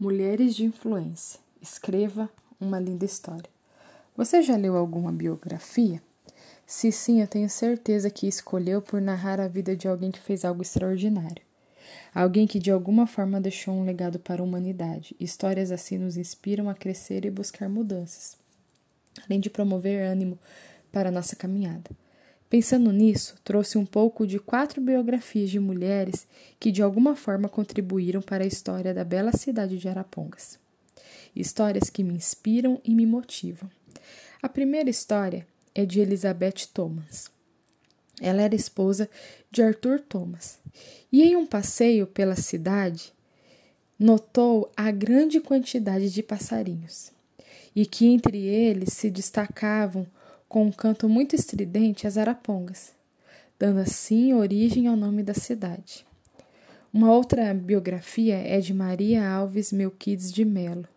Mulheres de influência. Escreva uma linda história. Você já leu alguma biografia? Se sim, eu tenho certeza que escolheu por narrar a vida de alguém que fez algo extraordinário. Alguém que de alguma forma deixou um legado para a humanidade. Histórias assim nos inspiram a crescer e buscar mudanças, além de promover ânimo para a nossa caminhada. Pensando nisso, trouxe um pouco de quatro biografias de mulheres que de alguma forma contribuíram para a história da bela cidade de Arapongas. Histórias que me inspiram e me motivam. A primeira história é de Elizabeth Thomas. Ela era esposa de Arthur Thomas e, em um passeio pela cidade, notou a grande quantidade de passarinhos e que entre eles se destacavam com um canto muito estridente as arapongas, dando assim origem ao nome da cidade. Uma outra biografia é de Maria Alves Melquides de Melo,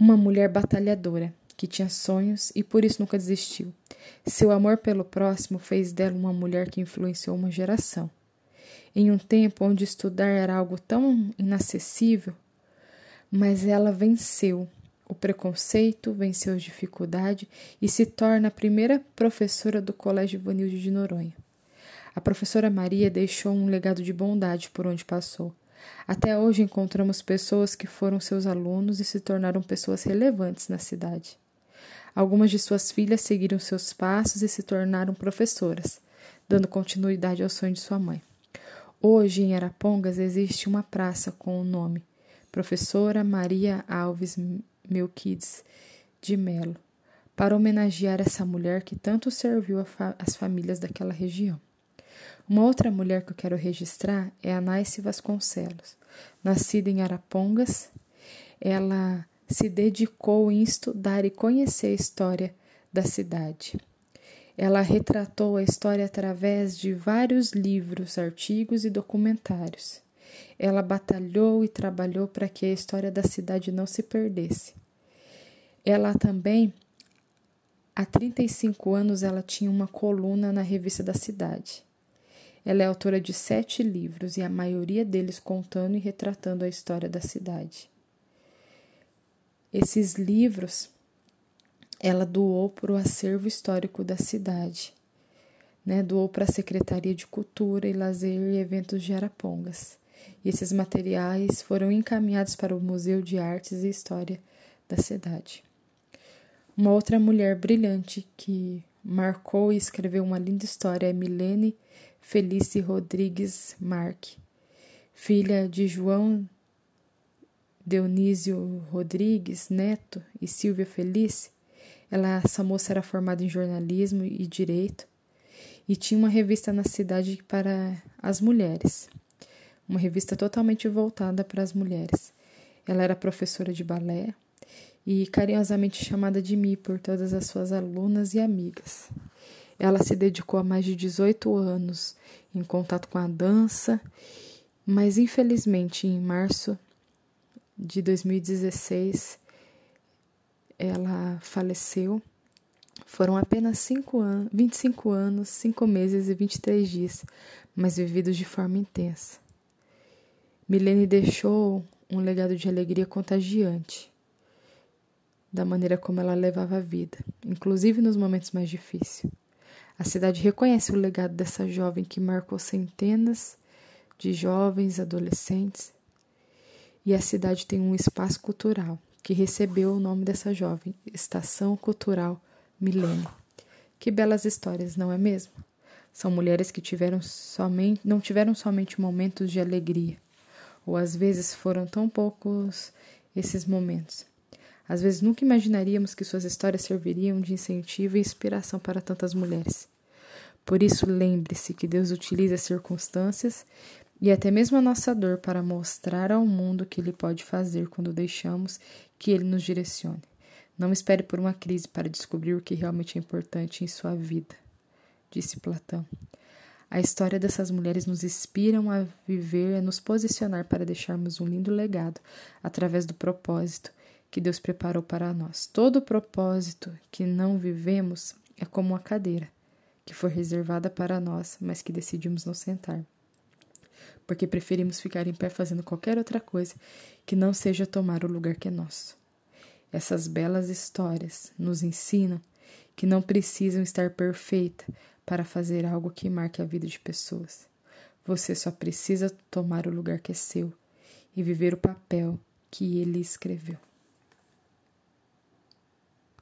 uma mulher batalhadora que tinha sonhos e por isso nunca desistiu. Seu amor pelo próximo fez dela uma mulher que influenciou uma geração. Em um tempo onde estudar era algo tão inacessível, mas ela venceu o preconceito, venceu a dificuldade e se torna a primeira professora do Colégio Ivanilde de Noronha. A professora Maria deixou um legado de bondade por onde passou. Até hoje encontramos pessoas que foram seus alunos e se tornaram pessoas relevantes na cidade. Algumas de suas filhas seguiram seus passos e se tornaram professoras, dando continuidade ao sonho de sua mãe. Hoje, em Arapongas, existe uma praça com o nome Professora Maria Alves Melquides de Melo, para homenagear essa mulher que tanto serviu as famílias daquela região. Uma outra mulher que eu quero registrar é a Naice Vasconcelos. Nascida em Arapongas, ela se dedicou em estudar e conhecer a história da cidade. Ela retratou a história através de vários livros, artigos e documentários. Ela batalhou e trabalhou para que a história da cidade não se perdesse. Ela também, há 35 anos, ela tinha uma coluna na revista da cidade. Ela é autora de sete livros e a maioria deles contando e retratando a história da cidade. Esses livros ela doou para o acervo histórico da cidade, né? doou para a Secretaria de Cultura e Lazer e Eventos de Arapongas. E esses materiais foram encaminhados para o Museu de Artes e História da cidade. Uma outra mulher brilhante que marcou e escreveu uma linda história é Milene Felice Rodrigues Marque, filha de João Dionísio Rodrigues Neto e Silvia Felice. Ela, essa moça era formada em jornalismo e direito e tinha uma revista na cidade para as mulheres, uma revista totalmente voltada para as mulheres. Ela era professora de balé, e carinhosamente chamada de Mi por todas as suas alunas e amigas. Ela se dedicou a mais de 18 anos em contato com a dança, mas infelizmente em março de 2016 ela faleceu. Foram apenas cinco an 25 anos, 5 meses e 23 dias, mas vividos de forma intensa. Milene deixou um legado de alegria contagiante da maneira como ela levava a vida, inclusive nos momentos mais difíceis. A cidade reconhece o legado dessa jovem que marcou centenas de jovens, adolescentes, e a cidade tem um espaço cultural que recebeu o nome dessa jovem, Estação Cultural Milênio. Que belas histórias, não é mesmo? São mulheres que tiveram somente, não tiveram somente momentos de alegria, ou às vezes foram tão poucos esses momentos, às vezes nunca imaginaríamos que suas histórias serviriam de incentivo e inspiração para tantas mulheres. Por isso, lembre-se que Deus utiliza as circunstâncias e até mesmo a nossa dor para mostrar ao mundo o que Ele pode fazer quando deixamos que Ele nos direcione. Não espere por uma crise para descobrir o que realmente é importante em sua vida, disse Platão. A história dessas mulheres nos inspira a viver e a nos posicionar para deixarmos um lindo legado através do propósito que Deus preparou para nós. Todo propósito que não vivemos é como uma cadeira que foi reservada para nós, mas que decidimos não sentar. porque preferimos ficar em pé fazendo qualquer outra coisa que não seja tomar o lugar que é nosso. Essas belas histórias nos ensinam que não precisam estar perfeita para fazer algo que marque a vida de pessoas. Você só precisa tomar o lugar que é seu e viver o papel que ele escreveu.